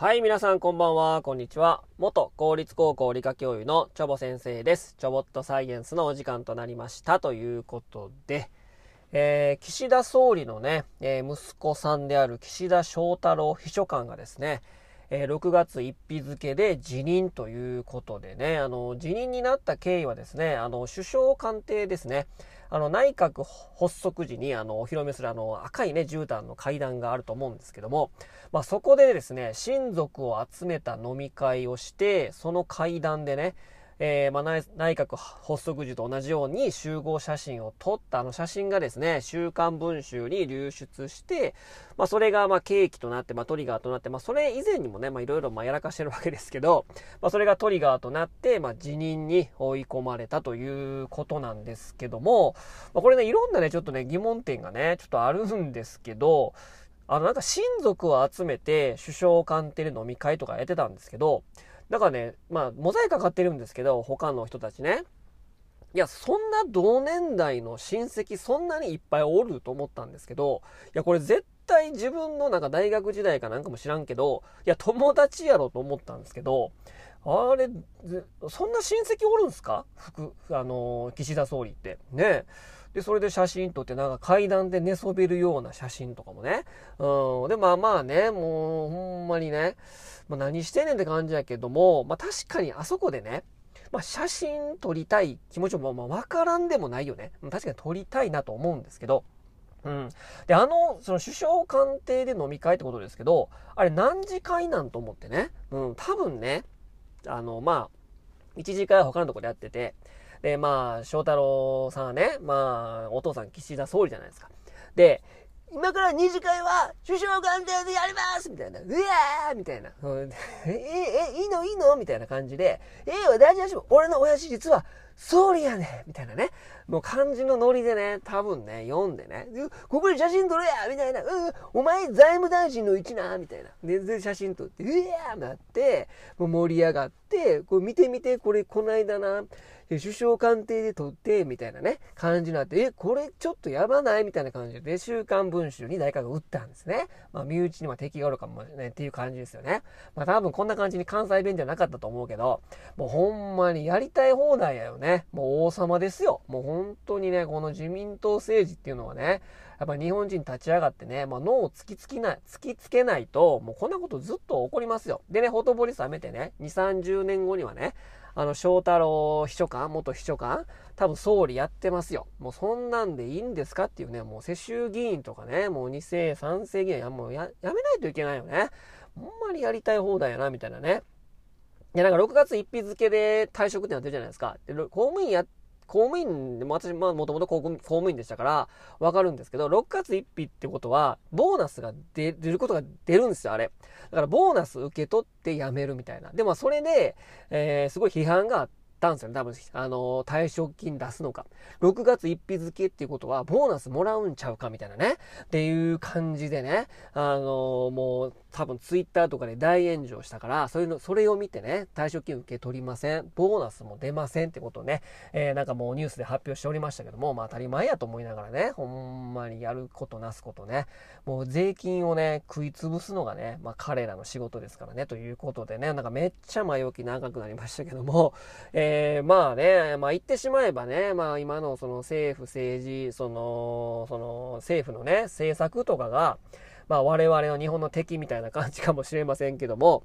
はい、皆さんこんばんは、こんにちは。元公立高校理科教諭のチョボ先生です。チョボットサイエンスのお時間となりましたということで、えー、岸田総理のね、えー、息子さんである岸田翔太郎秘書官がですね、えー、6月1日付で辞任ということでね、あの、辞任になった経緯はですね、あの、首相官邸ですね、あの、内閣発足時に、あの、お披露目するあの、赤いね、絨毯の階段があると思うんですけども、まあ、そこでですね、親族を集めた飲み会をして、その階段でね、えー、まあ、内閣発足時と同じように集合写真を撮ったあの写真がですね、週刊文集に流出して、まあ、それがまあ契機となって、まあ、トリガーとなって、まあ、それ以前にもね、いろいろやらかしてるわけですけど、まあ、それがトリガーとなって、まあ、辞任に追い込まれたということなんですけども、まあ、これね、いろんなね、ちょっとね、疑問点がね、ちょっとあるんですけど、あの、なんか親族を集めて首相官邸で飲み会とかやってたんですけど、だからね、まあ、モザイクかかってるんですけど、他の人たちね。いや、そんな同年代の親戚そんなにいっぱいおると思ったんですけど、いや、これ絶対自分のなんか大学時代かなんかも知らんけど、いや、友達やろと思ったんですけど、あれ、そんな親戚おるんすか？福、あの、岸田総理って。ねで、それで写真撮って、なんか階段で寝そべるような写真とかもね。うん。で、まあまあね、もう、ほんまにね、まあ、何してんねんって感じやけども、まあ確かにあそこでね、まあ写真撮りたい気持ちもまあわからんでもないよね。確かに撮りたいなと思うんですけど、うん。で、あの、その首相官邸で飲み会ってことですけど、あれ何時会なんと思ってね。うん、多分ね、あの、まあ、一次会は他のとこでやってて、で、まあ、翔太郎さんはね、まあ、お父さん岸田総理じゃないですか。で、今から二次会は首相官邸でやりますみたいな。うわーみたいな。え、え、いいのいいの？みたいな感じで、ええー、大事なし俺の親父実は総理やねみたいなね。もう漢字のノリでね、多分ね、読んでね、ここで写真撮れやみたいな。うん、お前財務大臣の位置なみたいな。で、写真撮って、うわーなって、もう盛り上がって、これ見てみて、これこないだな。首相官邸で撮って、みたいなね、感じになって、え、これちょっとやばない？みたいな感じで、週刊文春に誰かが打ったんですね。まあ、身内には敵がおるかもね、っていう感じですよね。まあ、多分こんな感じに関西弁じゃなかったと思うけど、もうほんまにやりたい放題やよね。ねもう王様ですよ。もう本当にね、この自民党政治っていうのはね、やっぱ日本人立ち上がってね、まあ、脳を突きつきない、突きつけないと、もうこんなことずっと起こりますよ。でね、ほとぼり冷めてね、2、30年後にはね、あの、翔太郎秘書官、元秘書官、多分総理やってますよ。もうそんなんでいいんですかっていうね、もう世襲議員とかね、もう2世、3世議員や、もうや、やめないといけないよね。ほんまにやりたい放題やな、みたいなね。いや、なんか6月1日付で退職ってなってるじゃないですか。で、公務員や公務員でも私、まあ、もともと公務員でしたから、わかるんですけど、6月1日ってことは、ボーナスが出ることが出るんですよ、あれ。だから、ボーナス受け取って辞めるみたいな。でも、それで、えー、すごい批判があったんですよね。多分、あの、退職金出すのか。6月1日付けっていうことは、ボーナスもらうんちゃうかみたいなね。っていう感じでね。あの、もう、多分ツイッターとかで大炎上したから、そういうの、それを見てね、退職金受け取りません。ボーナスも出ませんってことをね、えー、なんかもうニュースで発表しておりましたけども、まあ当たり前やと思いながらね、ほんまにやることなすことね、もう税金をね、食い潰すのがね、まあ彼らの仕事ですからね、ということでね、なんかめっちゃ前置き長くなりましたけども、えー、まあね、まあ言ってしまえばね、まあ今のその政府政治、その、その政府のね、政策とかが、まあ我々の日本の敵みたいな感じかもしれませんけども、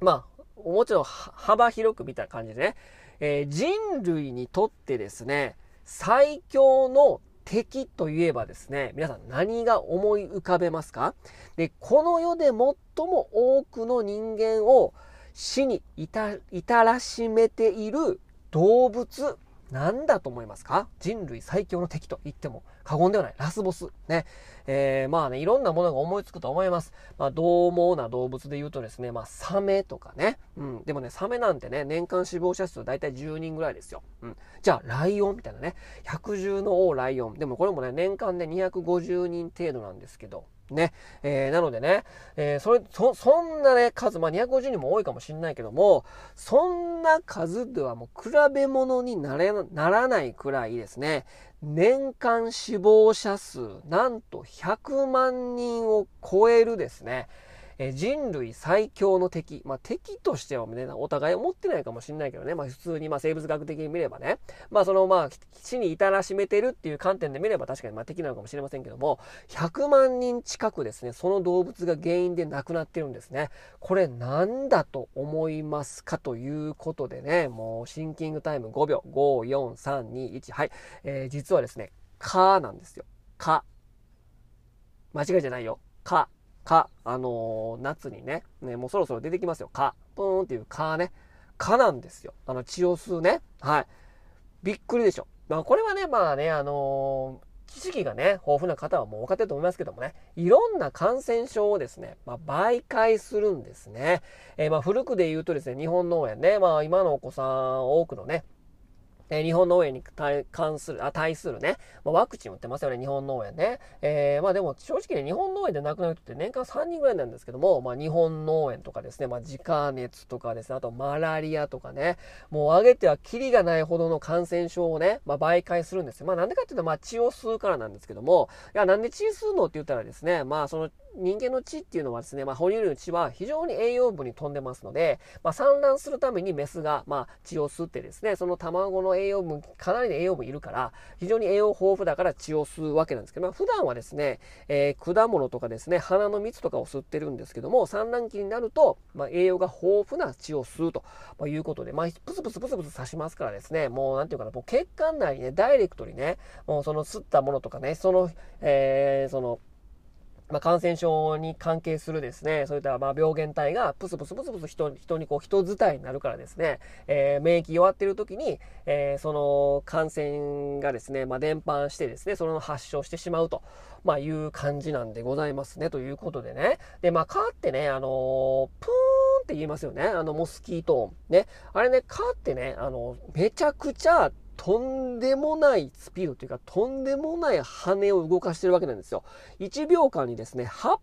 まあ、もちろん幅広く見た感じでね、えー、人類にとってですね、最強の敵といえばですね、皆さん何が思い浮かべますか？で、この世で最も多くの人間を死に至らしめている動物、なんだと思いますか？人類最強の敵と言っても。過言ではない。ラスボス。ね。えー、まあね、いろんなものが思いつくと思います。まあ、獰猛な動物で言うとですね、まあ、サメとかね。うん。でもね、サメなんてね、年間死亡者数大体10人ぐらいですよ。うん。じゃあ、ライオンみたいなね。百獣の王ライオン。でもこれもね、年間で250人程度なんですけど。ね。えー、なのでね、えー、それ、そ、そんなね、数、まあ、250人も多いかもしんないけども、そんな数ではもう比べ物になれ、ならないくらいですね、年間死亡者数、なんと100万人を超えるですね、え、人類最強の敵。まあ、敵としてはね、お互い思ってないかもしれないけどね、まあ、普通にまあ生物学的に見ればね、まあ、そのまあ、死に至らしめてるっていう観点で見れば確かにまあ敵なのかもしれませんけども、100万人近くですね、その動物が原因で亡くなってるんですね。これなんだと思いますかということでね、もうシンキングタイム5秒、5、4、3、2、1、はい。えー、実はですね、かなんですよ。か。間違いじゃないよ。か。か。あのー、夏にね、ね、もうそろそろ出てきますよ。か。ぷーんっていうかね。かなんですよ。あの、血を吸うね。はい。びっくりでしょ。まあ、これはね、まあね、あのー知識がね、豊富な方はもう分かってると思いますけどもね、いろんな感染症をですね、まあ、媒介するんですね。えー、まあ古くで言うとですね、日本農園ね、まあ今のお子さん多くのね、え日本農園に関する、あ、対するね、まあ、ワクチン打ってますよね、日本農園ね。えー、まあでも正直ね、日本農園で亡くなる人って年間3人ぐらいなんですけども、まあ日本農園とかですね、まあ自家熱とかですね、あとマラリアとかね、もう上げてはキリがないほどの感染症をね、まあ媒介するんですよ。まあなんでかっていうと、まあ血を吸うからなんですけども、いや、なんで血吸うのって言ったらですね、まあその人間の血っていうのはですね、まあ、哺乳類の血は非常に栄養分に富んでますので、まあ、産卵するためにメスが、まあ、血を吸ってですね、その卵の栄栄養分、かなりの栄養分いるから、非常に栄養豊富だから血を吸うわけなんですけど、まあ、普段はですね、えー、果物とかですね、花の蜜とかを吸ってるんですけども、産卵期になると、まあ、栄養が豊富な血を吸うということで、まあ、プスプスプスプス刺しますからですね、もうなんていうかな、もう血管内にね、ダイレクトにね、もうその吸ったものとかね、その、えー、その、まあ、感染症に関係するですね、そういったまあ病原体がプスプスプスプス人人にこう人伝いになるからですね、えー、免疫弱ってる時に、えー、その感染がですね、まあ、伝播してですね、その発症してしまうと、まあ、いう感じなんでございますね、ということでね。で、まあ、蚊ってね、あの、プーンって言いますよね。あの、モスキート音。ね。あれね、蚊ってね、あの、めちゃくちゃとんでもないスピードというか、とんでもない羽を動かしてるわけなんですよ。1秒間にですね、800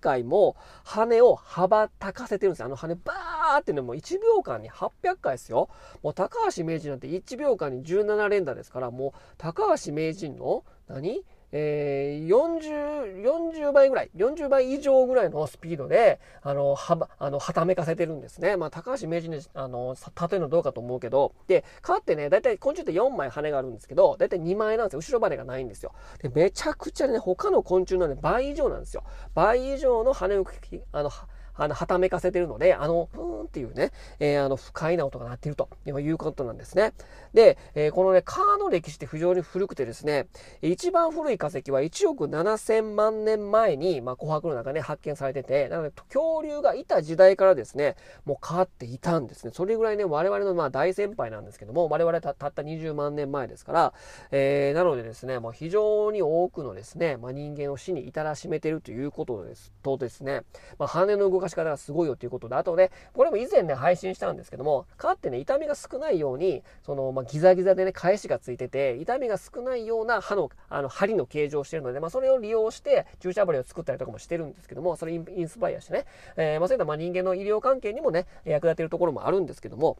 回も羽を羽ばたかせてるんですよ。あの羽バーってね、もう1秒間に800回ですよ。もう高橋名人なんて1秒間に17連打ですから、もう高橋名人の何？えー、40、40倍ぐらい、40倍以上ぐらいのスピードで、あの、は、あの、はためかせてるんですね。まあ、高橋名人で、あの、例えのどうかと思うけど、で、蚊ってね、だいたい昆虫って4枚羽があるんですけど、だいたい2枚なんですよ。後ろ羽がないんですよ。で、めちゃくちゃね、他の昆虫のね、倍以上なんですよ。倍以上の羽を、あの、あの、はためかせてるので、あの、ふーんっていうね、えー、あの、不快な音が鳴っているということなんですね。で、えー、このね、川の歴史って非常に古くてですね、一番古い化石は1億7000万年前に、まあ、琥珀の中ね、発見されてて、なので、恐竜がいた時代からですね、もう変わっていたんですね。それぐらいね、我々のまあ大先輩なんですけども、我々たたった20万年前ですから、えー、なのでですね、まあ、非常に多くのですね、まあ、人間を死に至らしめてるということですとですね、まあ、羽の動かし方がすごいよということで、あとね、これも以前ね、配信したんですけども、蚊ってね、痛みが少ないように、その、まあ、ギザギザでね、返しがついてて、痛みが少ないような歯の、あの、針の形状をしてるので、まあ、それを利用して、注射針を作ったりとかもしてるんですけども、それインスパイアしてね、えー、まあ、そういったまあ人間の医療関係にもね、役立てるところもあるんですけども、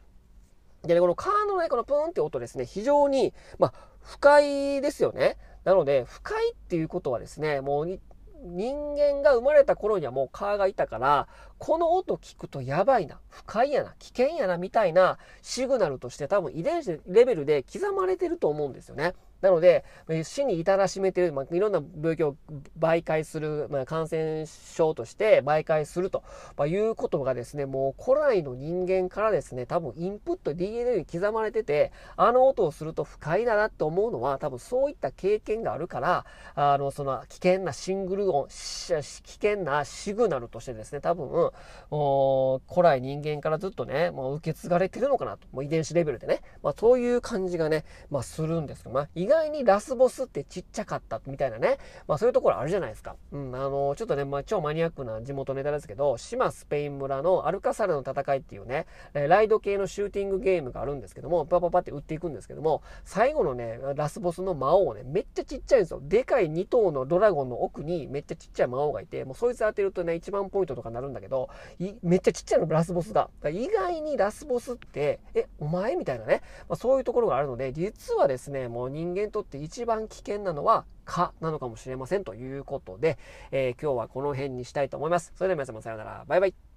でね、このカーのね、このプーンって音ですね、非常に、まあ、不快ですよね。なので、不快っていうことはですね、もう人間が生まれた頃にはもう蚊がいたから、この音聞くとやばいな、不快やな、危険やな、みたいなシグナルとして多分遺伝子レベルで刻まれてると思うんですよね。なので、死に至らしめてる、まあ、いろんな病気を媒介する、まあ、感染症として媒介すると、いうことがですね、もう古来の人間からですね、多分インプット DNA に刻まれてて、あの音をすると不快だなって思うのは、多分そういった経験があるから、あの、その危険なシングル音、危険なシグナルとしてですね、多分、古来人間からずっとね、もう受け継がれてるのかなと、もう遺伝子レベルでね、まあそういう感じがね、まあするんですけどまあ外にラスボスってちっちゃかったみたいなね、まあそういうところあるじゃないですか。うん、あの、ちょっとね、まあ超マニアックな地元ネタですけど、島スペイン村のアルカサルの戦いっていうね、ライド系のシューティングゲームがあるんですけども、パパパって撃っていくんですけども、最後のね、ラスボスの魔王をね、めっちゃちっちゃいんですよ。でかい2頭のドラゴンの奥にめっちゃちっちゃい魔王がいて、もうそいつ当てるとね、1万ポイントとかなるんだけど、めっちゃちっちゃいの、ラスボスが。意外にラスボスって、え、お前みたいなね、まあ、そういうところがあるので、実はですね、もう人間間にとって一番危険なのは、蚊なのかもしれませんということで、えー、今日はこの辺にしたいと思います。それでは皆様さようなら。バイバイ。